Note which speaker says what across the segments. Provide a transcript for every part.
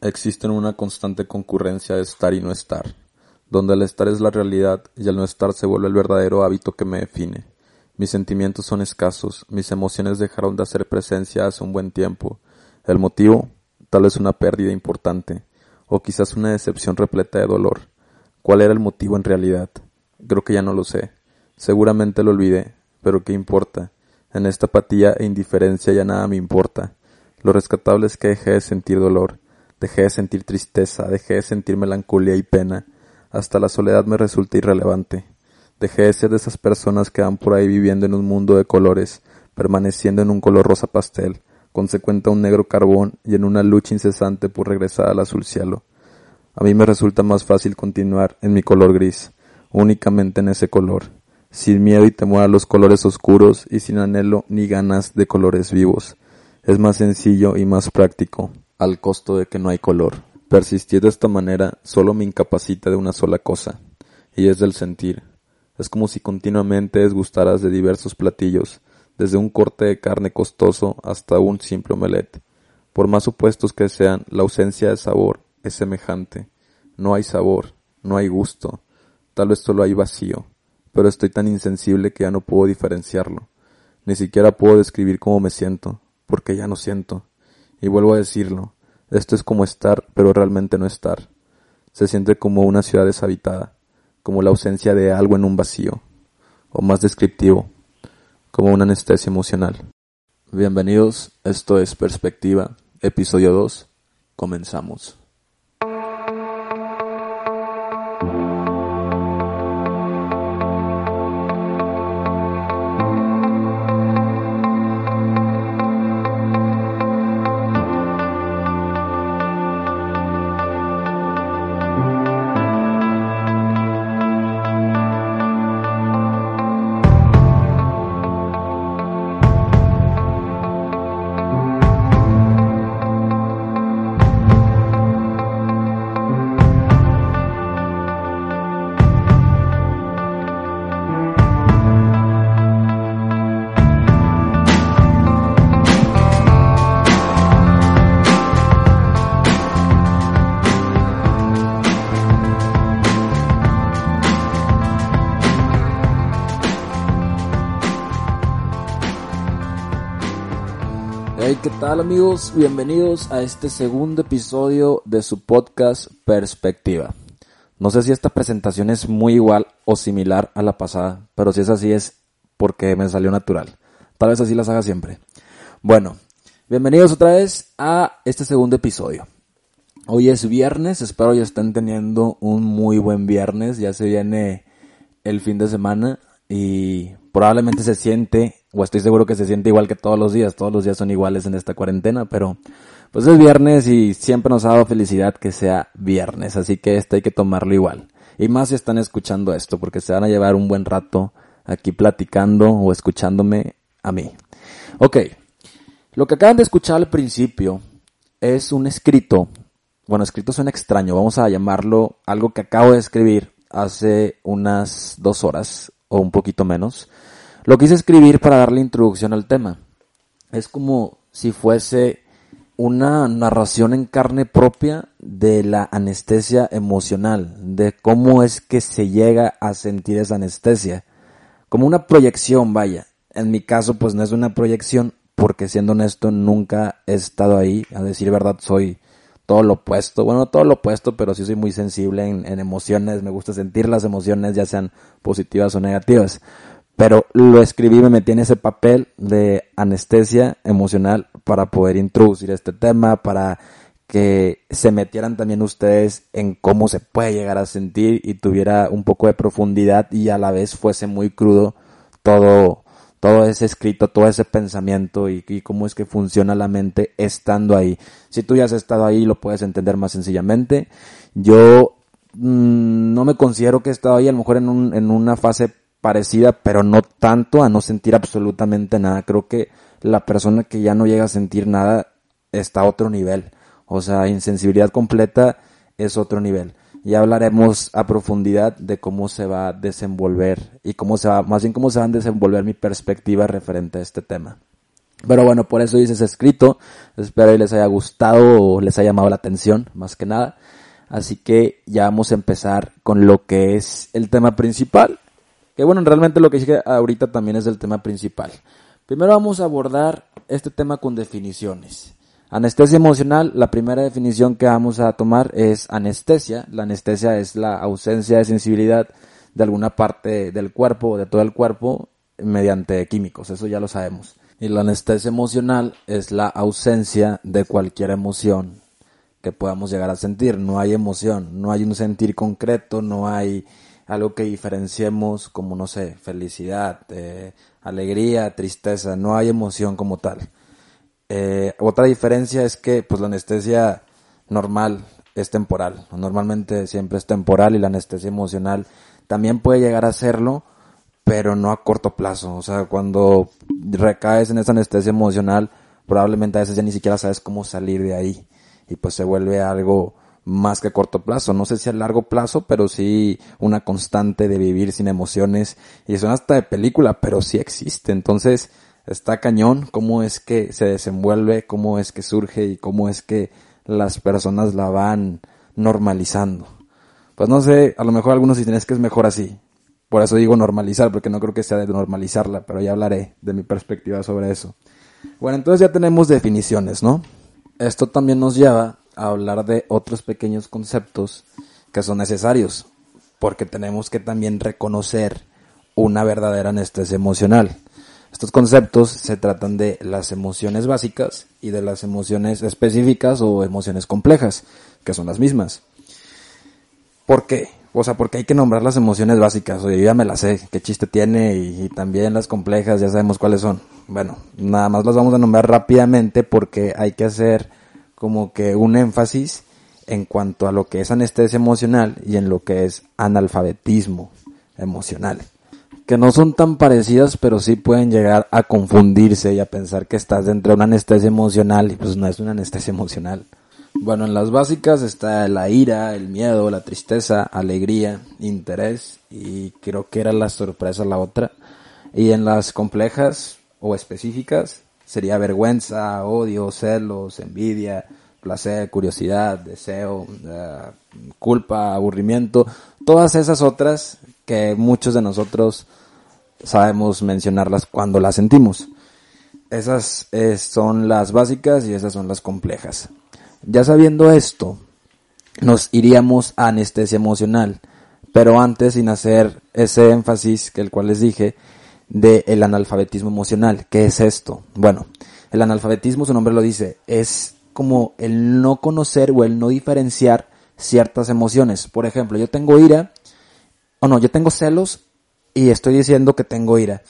Speaker 1: existen una constante concurrencia de estar y no estar, donde el estar es la realidad y el no estar se vuelve el verdadero hábito que me define. Mis sentimientos son escasos, mis emociones dejaron de hacer presencia hace un buen tiempo. El motivo, tal vez una pérdida importante, o quizás una decepción repleta de dolor. ¿Cuál era el motivo en realidad? Creo que ya no lo sé. Seguramente lo olvidé, pero ¿qué importa? En esta apatía e indiferencia ya nada me importa. Lo rescatable es que dejé de sentir dolor, dejé de sentir tristeza, dejé de sentir melancolía y pena. Hasta la soledad me resulta irrelevante. Dejé de ser de esas personas que van por ahí viviendo en un mundo de colores, permaneciendo en un color rosa pastel, consecuente a un negro carbón y en una lucha incesante por regresar al azul cielo. A mí me resulta más fácil continuar en mi color gris, únicamente en ese color, sin miedo y temor a los colores oscuros y sin anhelo ni ganas de colores vivos. Es más sencillo y más práctico, al costo de que no hay color. Persistir de esta manera solo me incapacita de una sola cosa, y es del sentir. Es como si continuamente desgustaras de diversos platillos, desde un corte de carne costoso hasta un simple omelette. Por más supuestos que sean, la ausencia de sabor es semejante. No hay sabor, no hay gusto, tal vez solo hay vacío, pero estoy tan insensible que ya no puedo diferenciarlo. Ni siquiera puedo describir cómo me siento, porque ya no siento. Y vuelvo a decirlo, esto es como estar, pero realmente no estar. Se siente como una ciudad deshabitada, como la ausencia de algo en un vacío, o más descriptivo, como una anestesia emocional. Bienvenidos, esto es Perspectiva, episodio 2, comenzamos. Hey, ¿qué tal amigos? Bienvenidos a este segundo episodio de su podcast Perspectiva. No sé si esta presentación es muy igual o similar a la pasada, pero si es así es porque me salió natural. Tal vez así las haga siempre. Bueno, bienvenidos otra vez a este segundo episodio. Hoy es viernes, espero ya estén teniendo un muy buen viernes, ya se viene el fin de semana y probablemente se siente, o estoy seguro que se siente igual que todos los días, todos los días son iguales en esta cuarentena, pero pues es viernes y siempre nos ha dado felicidad que sea viernes, así que este hay que tomarlo igual. Y más si están escuchando esto, porque se van a llevar un buen rato aquí platicando o escuchándome a mí. Ok, lo que acaban de escuchar al principio es un escrito, bueno, escrito suena extraño, vamos a llamarlo algo que acabo de escribir hace unas dos horas o un poquito menos, lo quise escribir para darle introducción al tema. Es como si fuese una narración en carne propia de la anestesia emocional, de cómo es que se llega a sentir esa anestesia. Como una proyección, vaya. En mi caso, pues no es una proyección, porque siendo honesto, nunca he estado ahí. A decir verdad, soy todo lo opuesto. Bueno, no todo lo opuesto, pero sí soy muy sensible en, en emociones. Me gusta sentir las emociones, ya sean positivas o negativas. Pero lo escribí, me metí en ese papel de anestesia emocional para poder introducir este tema, para que se metieran también ustedes en cómo se puede llegar a sentir y tuviera un poco de profundidad y a la vez fuese muy crudo todo, todo ese escrito, todo ese pensamiento y, cómo es que funciona la mente estando ahí. Si tú ya has estado ahí, lo puedes entender más sencillamente. Yo mmm, no me considero que he estado ahí, a lo mejor en, un, en una fase parecida, pero no tanto a no sentir absolutamente nada. Creo que la persona que ya no llega a sentir nada está a otro nivel. O sea, insensibilidad completa es otro nivel. Ya hablaremos a profundidad de cómo se va a desenvolver y cómo se va, más bien cómo se va a desenvolver mi perspectiva referente a este tema. Pero bueno, por eso dices escrito. Espero que les haya gustado o les haya llamado la atención, más que nada. Así que ya vamos a empezar con lo que es el tema principal. Que bueno, realmente lo que dije ahorita también es el tema principal. Primero vamos a abordar este tema con definiciones. Anestesia emocional, la primera definición que vamos a tomar es anestesia. La anestesia es la ausencia de sensibilidad de alguna parte del cuerpo o de todo el cuerpo mediante químicos, eso ya lo sabemos. Y la anestesia emocional es la ausencia de cualquier emoción que podamos llegar a sentir. No hay emoción, no hay un sentir concreto, no hay algo que diferenciemos como, no sé, felicidad, eh, alegría, tristeza, no hay emoción como tal. Eh, otra diferencia es que pues la anestesia normal es temporal, normalmente siempre es temporal y la anestesia emocional también puede llegar a serlo, pero no a corto plazo. O sea, cuando recaes en esa anestesia emocional, probablemente a veces ya ni siquiera sabes cómo salir de ahí. Y pues se vuelve algo más que a corto plazo. No sé si a largo plazo, pero sí una constante de vivir sin emociones. Y eso hasta de película, pero sí existe. Entonces, está cañón cómo es que se desenvuelve, cómo es que surge y cómo es que las personas la van normalizando. Pues no sé, a lo mejor algunos dicen que es mejor así. Por eso digo normalizar, porque no creo que sea de normalizarla, pero ya hablaré de mi perspectiva sobre eso. Bueno, entonces ya tenemos definiciones, ¿no? Esto también nos lleva hablar de otros pequeños conceptos que son necesarios, porque tenemos que también reconocer una verdadera anestesia emocional. Estos conceptos se tratan de las emociones básicas y de las emociones específicas o emociones complejas, que son las mismas. ¿Por qué? O sea, porque hay que nombrar las emociones básicas. Oye, yo ya me las sé, qué chiste tiene y, también las complejas, ya sabemos cuáles son. Bueno, nada más las vamos a nombrar rápidamente porque hay que hacer como que un énfasis en cuanto a lo que es anestesia emocional y en lo que es analfabetismo emocional. Que no son tan parecidas, pero sí pueden llegar a confundirse y a pensar que estás dentro de una anestesia emocional y pues no es una anestesia emocional. Bueno, en las básicas está la ira, el miedo, la tristeza, alegría, interés y creo que era la sorpresa la otra. Y en las complejas o específicas sería vergüenza, odio, celos, envidia, placer, curiosidad, deseo, eh, culpa, aburrimiento, todas esas otras que muchos de nosotros sabemos mencionarlas cuando las sentimos. Esas eh, son las básicas y esas son las complejas. Ya sabiendo esto, nos iríamos a anestesia emocional, pero antes sin hacer ese énfasis que el cual les dije de el analfabetismo emocional. ¿Qué es esto? Bueno, el analfabetismo, su nombre lo dice, es como el no conocer o el no diferenciar ciertas emociones. Por ejemplo, yo tengo ira, o no, yo tengo celos y estoy diciendo que tengo ira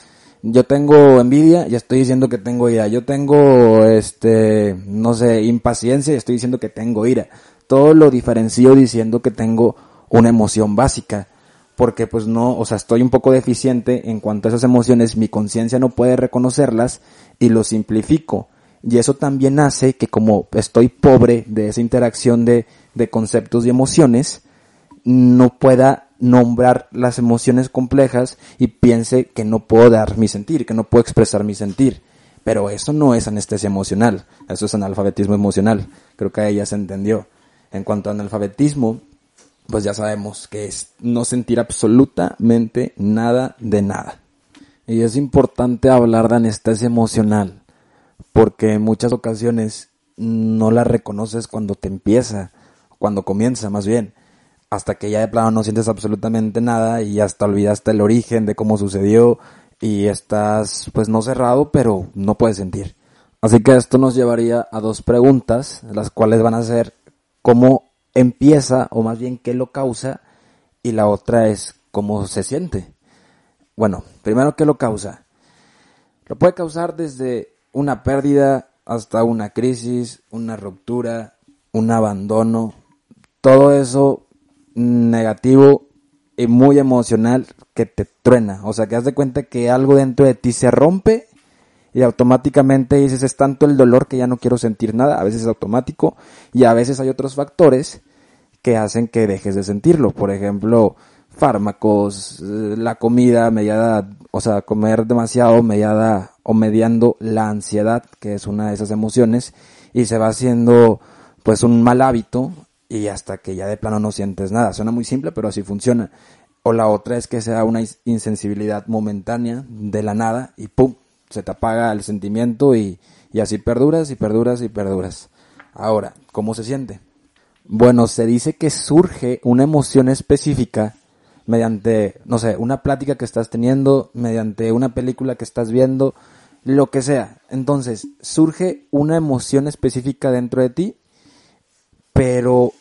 Speaker 1: yo tengo envidia y estoy diciendo que tengo ira. Yo tengo, este, no sé, impaciencia y estoy diciendo que tengo ira. Todo lo diferencio diciendo que tengo una emoción básica. Porque pues no, o sea, estoy un poco deficiente en cuanto a esas emociones, mi conciencia no puede reconocerlas y lo simplifico. Y eso también hace que como estoy pobre de esa interacción de, de conceptos y emociones, no pueda nombrar las emociones complejas y piense que no puedo dar mi sentir, que no puedo expresar mi sentir. Pero eso no es anestesia emocional, eso es analfabetismo emocional. Creo que ya se entendió. En cuanto a analfabetismo, pues ya sabemos que es no sentir absolutamente nada de nada. Y es importante hablar de anestesia emocional, porque en muchas ocasiones no la reconoces cuando te empieza, cuando comienza más bien hasta que ya de plano no sientes absolutamente nada y hasta olvidaste el origen de cómo sucedió y estás pues no cerrado pero no puedes sentir. Así que esto nos llevaría a dos preguntas, las cuales van a ser cómo empieza o más bien qué lo causa y la otra es cómo se siente. Bueno, primero qué lo causa. Lo puede causar desde una pérdida hasta una crisis, una ruptura, un abandono. Todo eso negativo y muy emocional que te truena. O sea, que haz de cuenta que algo dentro de ti se rompe y automáticamente dices es tanto el dolor que ya no quiero sentir nada. A veces es automático y a veces hay otros factores que hacen que dejes de sentirlo. Por ejemplo, fármacos, eh, la comida mediada, o sea, comer demasiado mediada o mediando la ansiedad, que es una de esas emociones, y se va haciendo pues un mal hábito y hasta que ya de plano no sientes nada. Suena muy simple, pero así funciona. O la otra es que sea una insensibilidad momentánea de la nada y ¡pum! Se te apaga el sentimiento y, y así perduras y perduras y perduras. Ahora, ¿cómo se siente? Bueno, se dice que surge una emoción específica mediante, no sé, una plática que estás teniendo, mediante una película que estás viendo, lo que sea. Entonces, surge una emoción específica dentro de ti, pero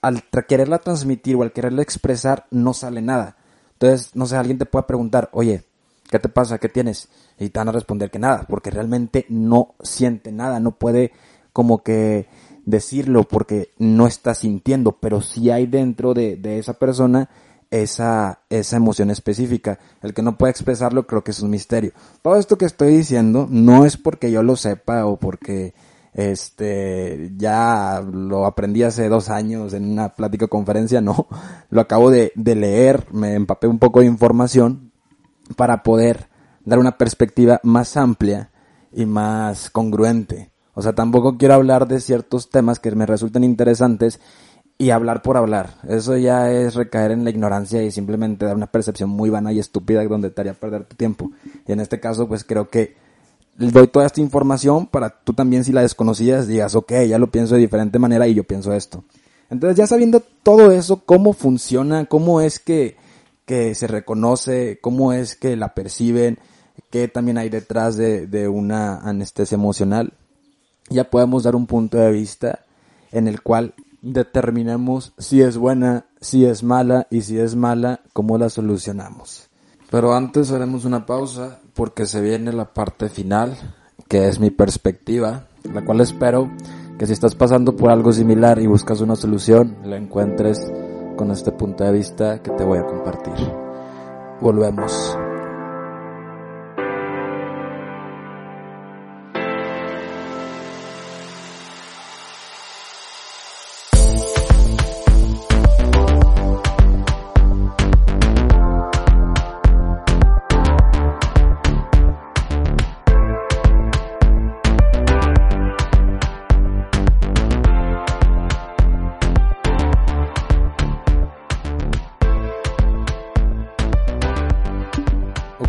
Speaker 1: al quererla transmitir o al quererla expresar no sale nada. Entonces, no sé, alguien te puede preguntar, oye, ¿qué te pasa? ¿Qué tienes? Y te van a responder que nada, porque realmente no siente nada, no puede como que decirlo porque no está sintiendo, pero sí hay dentro de, de esa persona esa, esa emoción específica. El que no puede expresarlo creo que es un misterio. Todo esto que estoy diciendo no es porque yo lo sepa o porque este ya lo aprendí hace dos años en una plática conferencia, no. Lo acabo de, de leer, me empapé un poco de información para poder dar una perspectiva más amplia y más congruente. O sea, tampoco quiero hablar de ciertos temas que me resulten interesantes y hablar por hablar. Eso ya es recaer en la ignorancia y simplemente dar una percepción muy vana y estúpida donde te haría perder tu tiempo. Y en este caso, pues creo que doy toda esta información para tú también si la desconocías digas, ok, ya lo pienso de diferente manera y yo pienso esto. Entonces ya sabiendo todo eso, cómo funciona, cómo es que, que se reconoce, cómo es que la perciben, qué también hay detrás de, de una anestesia emocional, ya podemos dar un punto de vista en el cual determinemos si es buena, si es mala y si es mala, cómo la solucionamos. Pero antes haremos una pausa porque se viene la parte final, que es mi perspectiva, la cual espero que si estás pasando por algo similar y buscas una solución, la encuentres con este punto de vista que te voy a compartir. Volvemos.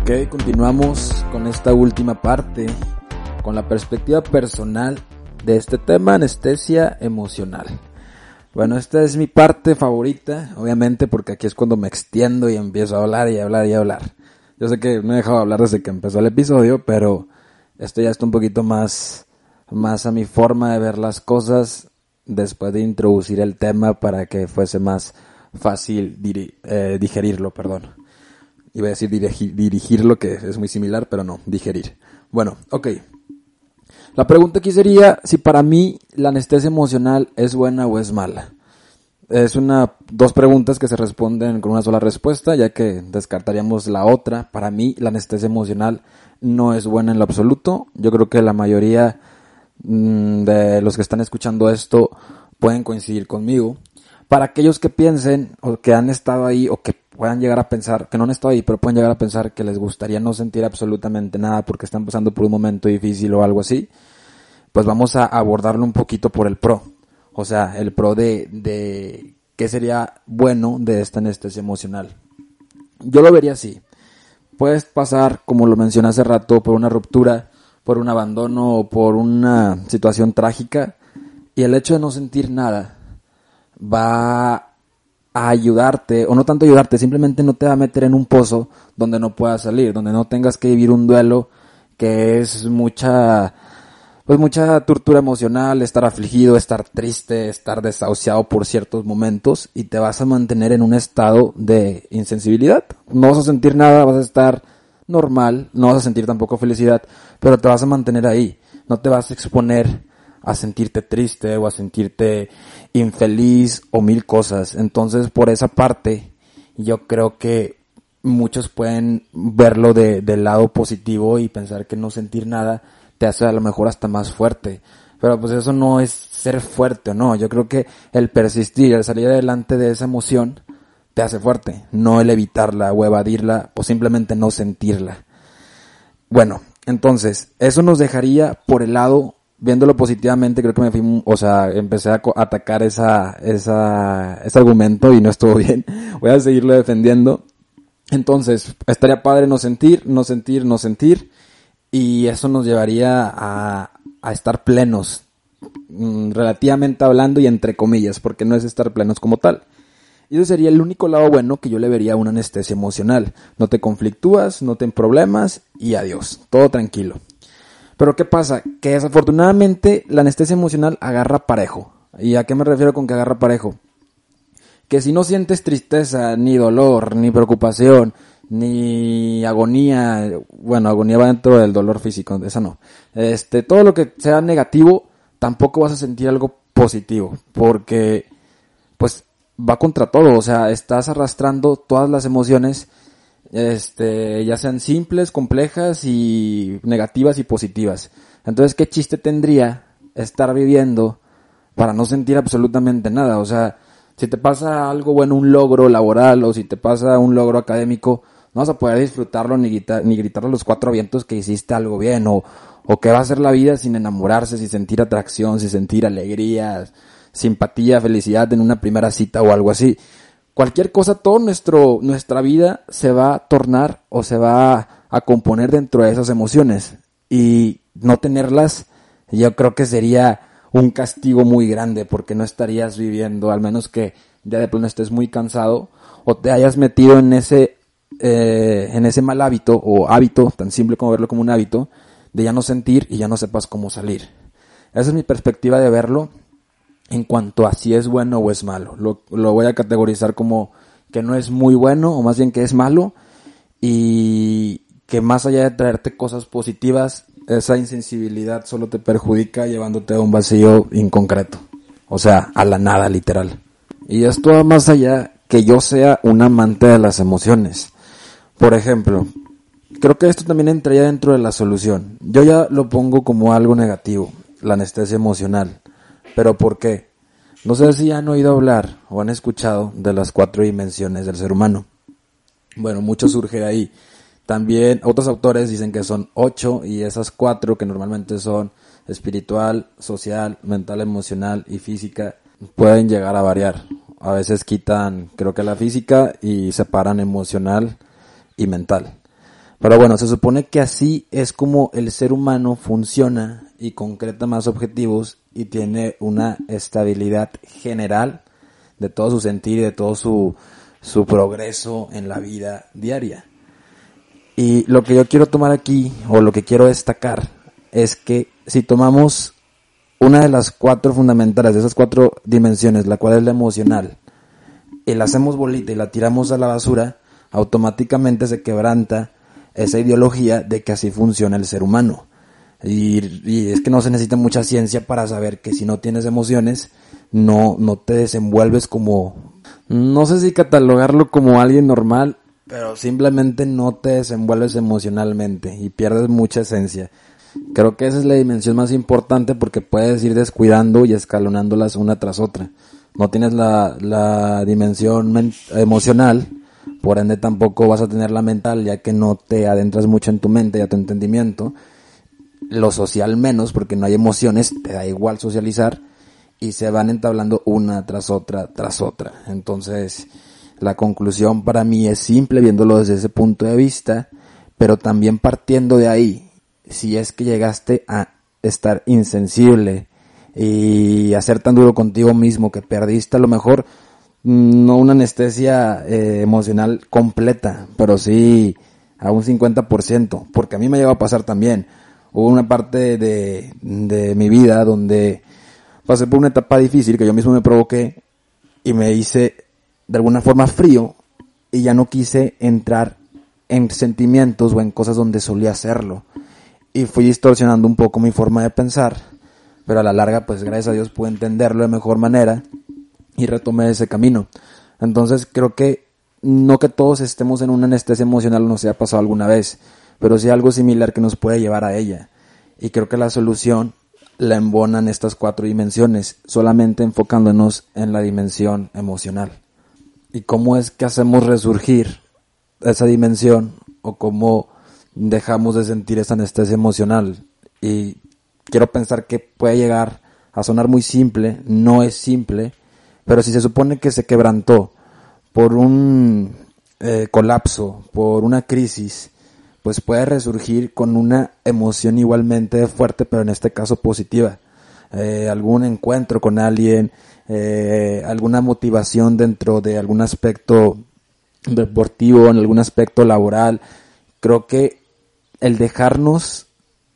Speaker 1: Ok, continuamos con esta última parte, con la perspectiva personal de este tema, anestesia emocional. Bueno, esta es mi parte favorita, obviamente, porque aquí es cuando me extiendo y empiezo a hablar y hablar y hablar. Yo sé que me he dejado hablar desde que empezó el episodio, pero esto ya está un poquito más, más a mi forma de ver las cosas después de introducir el tema para que fuese más fácil eh, digerirlo, perdón. Iba a decir dirigir, dirigirlo, que es muy similar, pero no, digerir. Bueno, ok. La pregunta aquí sería si para mí la anestesia emocional es buena o es mala. Es una, dos preguntas que se responden con una sola respuesta, ya que descartaríamos la otra. Para mí la anestesia emocional no es buena en lo absoluto. Yo creo que la mayoría mm, de los que están escuchando esto pueden coincidir conmigo. Para aquellos que piensen o que han estado ahí o que puedan llegar a pensar, que no han estado ahí, pero pueden llegar a pensar que les gustaría no sentir absolutamente nada porque están pasando por un momento difícil o algo así, pues vamos a abordarlo un poquito por el pro. O sea, el pro de, de qué sería bueno de esta anestesia emocional. Yo lo vería así. Puedes pasar, como lo mencioné hace rato, por una ruptura, por un abandono o por una situación trágica y el hecho de no sentir nada va a ayudarte, o no tanto ayudarte, simplemente no te va a meter en un pozo donde no puedas salir, donde no tengas que vivir un duelo que es mucha, pues mucha tortura emocional, estar afligido, estar triste, estar desahuciado por ciertos momentos y te vas a mantener en un estado de insensibilidad. No vas a sentir nada, vas a estar normal, no vas a sentir tampoco felicidad, pero te vas a mantener ahí. No te vas a exponer a sentirte triste o a sentirte infeliz o mil cosas. Entonces, por esa parte, yo creo que muchos pueden verlo de, del lado positivo y pensar que no sentir nada te hace a lo mejor hasta más fuerte. Pero pues eso no es ser fuerte o no. Yo creo que el persistir, el salir adelante de esa emoción, te hace fuerte. No el evitarla o evadirla o simplemente no sentirla. Bueno, entonces, eso nos dejaría por el lado, viéndolo positivamente, creo que me fui, o sea, empecé a atacar esa, esa, ese argumento y no estuvo bien. Voy a seguirlo defendiendo. Entonces, estaría padre no sentir, no sentir, no sentir. Y eso nos llevaría a, estar plenos, mm, relativamente hablando y entre comillas, porque no es estar plenos como tal. Y ese sería el único lado bueno que yo le vería a una anestesia emocional. No te conflictúas, no te problemas y adiós, todo tranquilo. Pero ¿qué pasa? Que desafortunadamente la anestesia emocional agarra parejo. ¿Y a qué me refiero con que agarra parejo? Que si no sientes tristeza, ni dolor, ni preocupación, ni agonía, bueno, agonía va dentro del dolor físico, esa no. Este, todo lo que sea negativo, tampoco vas a sentir algo positivo, porque pues va contra todo, o sea, estás arrastrando todas las emociones, este, ya sean simples, complejas y negativas y positivas. Entonces, ¿qué chiste tendría estar viviendo para no sentir absolutamente nada? O sea, si te pasa algo bueno, un logro laboral, o si te pasa un logro académico, no vas a poder disfrutarlo ni, gritar, ni gritar a los cuatro vientos que hiciste algo bien, o, o que va a ser la vida sin enamorarse, sin sentir atracción, sin sentir alegría, simpatía, felicidad en una primera cita o algo así. Cualquier cosa, nuestro, nuestra vida se va a tornar o se va a componer dentro de esas emociones. Y no tenerlas, yo creo que sería un castigo muy grande porque no estarías viviendo, al menos que ya de plano estés muy cansado o te hayas metido en ese, eh, en ese mal hábito o hábito, tan simple como verlo como un hábito, de ya no sentir y ya no sepas cómo salir. Esa es mi perspectiva de verlo en cuanto a si es bueno o es malo. Lo, voy a categorizar como que no es muy bueno o más bien que es malo y que más allá de traerte cosas positivas, esa insensibilidad solo te perjudica llevándote a un vacío inconcreto. O sea, a la nada literal. Y esto va más allá que yo sea un amante de las emociones. Por ejemplo, creo que esto también entraría dentro de la solución. Yo ya lo pongo como algo negativo, la anestesia emocional. ¿Pero por qué? No sé si han oído hablar o han escuchado de las cuatro dimensiones del ser humano. Bueno, mucho surge ahí. También otros autores dicen que son ocho y esas cuatro que normalmente son espiritual, social, mental, emocional y física pueden llegar a variar. A veces quitan, creo que la física y separan emocional y mental. Pero bueno, se supone que así es como el ser humano funciona y concreta más objetivos y tiene una estabilidad general de todo su sentir y de todo su, su progreso en la vida diaria. Y lo que yo quiero tomar aquí, o lo que quiero destacar, es que si tomamos una de las cuatro fundamentales, de esas cuatro dimensiones, la cual es la emocional, y la hacemos bolita y la tiramos a la basura, automáticamente se quebranta esa ideología de que así funciona el ser humano. Y, es que no se necesita mucha ciencia para saber que si no tienes emociones, no, no te desenvuelves como, no sé si catalogarlo como alguien normal, pero simplemente no te desenvuelves emocionalmente y pierdes mucha esencia. Creo que esa es la dimensión más importante porque puedes ir descuidando y escalonándolas una tras otra. No tienes la, la dimensión emocional, por ende tampoco vas a tener la mental ya que no te adentras mucho en tu mente y a tu entendimiento lo social menos, porque no hay emociones, te da igual socializar, y se van entablando una tras otra, tras otra. Entonces, la conclusión para mí es simple viéndolo desde ese punto de vista, pero también partiendo de ahí, si es que llegaste a estar insensible y a ser tan duro contigo mismo que perdiste a lo mejor mm, no una anestesia eh, emocional completa, pero sí a un 50%, porque a mí me lleva a pasar también hubo una parte de, de mi vida donde pasé por una etapa difícil que yo mismo me provoqué y me hice de alguna forma frío y ya no quise entrar en sentimientos o en cosas donde solía hacerlo. Y fui distorsionando un poco mi forma de pensar, pero a la larga, pues gracias a Dios pude entenderlo de mejor manera y retomé ese camino. Entonces creo que no que todos estemos en una anestesia emocional no se ha pasado alguna vez, pero sí algo similar que nos puede llevar a ella. Y creo que la solución la embonan estas cuatro dimensiones, solamente enfocándonos en la dimensión emocional. ¿Y cómo es que hacemos resurgir esa dimensión o cómo dejamos de sentir esa anestesia emocional. Y quiero pensar que puede llegar a sonar muy simple, no es simple, pero si se supone que se quebrantó por un eh, colapso, por una crisis, pues puede resurgir con una emoción igualmente fuerte, pero en este caso positiva. Eh, algún encuentro con alguien, eh, alguna motivación dentro de algún aspecto deportivo, en algún aspecto laboral. Creo que el dejarnos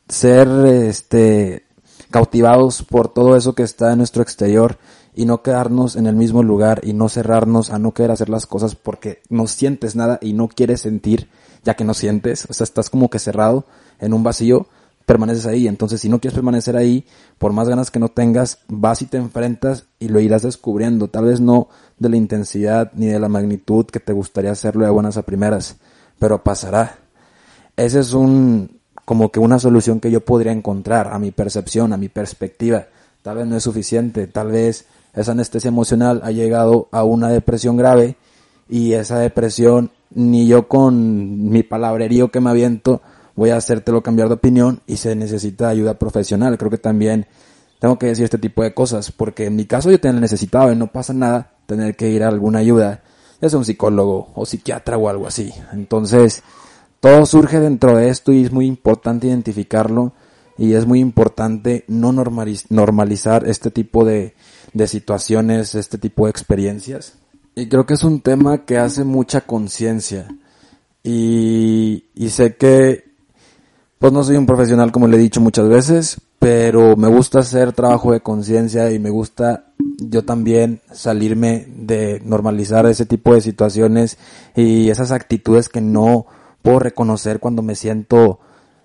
Speaker 1: ser este cautivados por todo eso que está en nuestro exterior y no quedarnos en el mismo lugar y no cerrarnos a no querer hacer las cosas porque no sientes nada y no quieres sentir ya que no sientes, o sea, estás como que cerrado en un vacío, permaneces ahí. Entonces, si no quieres permanecer ahí, por más ganas que no tengas, vas y te enfrentas y lo irás descubriendo. Tal vez no de la intensidad ni de la magnitud que te gustaría hacerlo de buenas a primeras, pero pasará. Ese es un, como que una solución que yo podría encontrar a mi percepción, a mi perspectiva. Tal vez no es suficiente, tal vez esa anestesia emocional ha llegado a una depresión grave y esa depresión ni yo con mi palabrerío que me aviento voy a hacértelo cambiar de opinión y se necesita ayuda profesional. Creo que también tengo que decir este tipo de cosas porque en mi caso yo tengo necesitado y no pasa nada tener que ir a alguna ayuda, ya sea un psicólogo o psiquiatra o algo así. Entonces, todo surge dentro de esto y es muy importante identificarlo y es muy importante no normalizar este tipo de, de situaciones, este tipo de experiencias. Y creo que es un tema que hace mucha conciencia. Y, sé que, pues no soy un profesional como le he dicho muchas veces, pero me gusta hacer trabajo de conciencia y me gusta yo también salirme de normalizar ese tipo de situaciones y esas actitudes que no puedo reconocer cuando me siento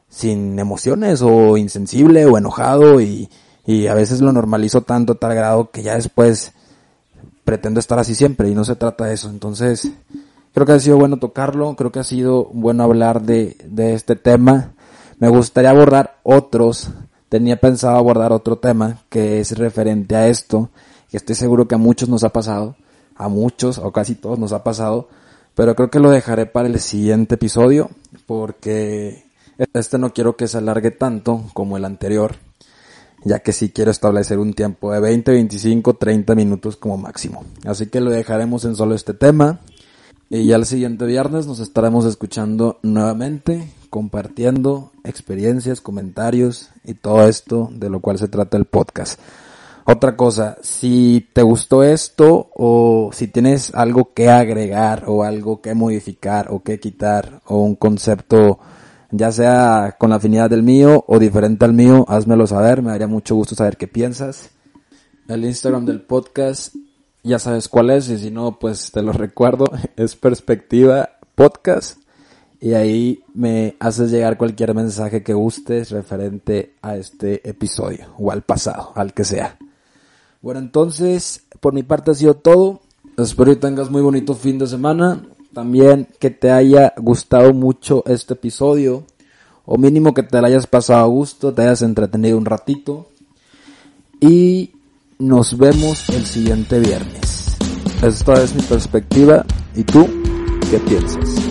Speaker 1: sin emociones o insensible o enojado y, y a veces lo normalizo tanto a tal grado que ya después pretendo estar así siempre y no se trata de eso. Entonces, creo que ha sido bueno tocarlo, creo que ha sido bueno hablar de, de este tema. Me gustaría abordar otros, tenía pensado abordar otro tema que es referente a esto, que estoy seguro que a muchos nos ha pasado, a muchos o casi todos nos ha pasado, pero creo que lo dejaré para el siguiente episodio porque este no quiero que se alargue tanto como el anterior ya que sí quiero establecer un tiempo de 20, 25, 30 minutos como máximo. Así que lo dejaremos en solo este tema. Y ya el siguiente viernes nos estaremos escuchando nuevamente, compartiendo experiencias, comentarios y todo esto de lo cual se trata el podcast. Otra cosa, si te gustó esto o si tienes algo que agregar o algo que modificar o que quitar o un concepto ya sea con la afinidad del mío o diferente al mío, házmelo saber, me daría mucho gusto saber qué piensas. El Instagram del podcast ya sabes cuál es y si no, pues te lo recuerdo, es Perspectiva Podcast y ahí me haces llegar cualquier mensaje que gustes referente a este episodio o al pasado, al que sea. Bueno, entonces, por mi parte ha sido todo. Espero que tengas muy bonito fin de semana. También que te haya gustado mucho este episodio. O mínimo que te lo hayas pasado a gusto, te hayas entretenido un ratito. Y nos vemos el siguiente viernes. Esta es mi perspectiva. ¿Y tú qué piensas?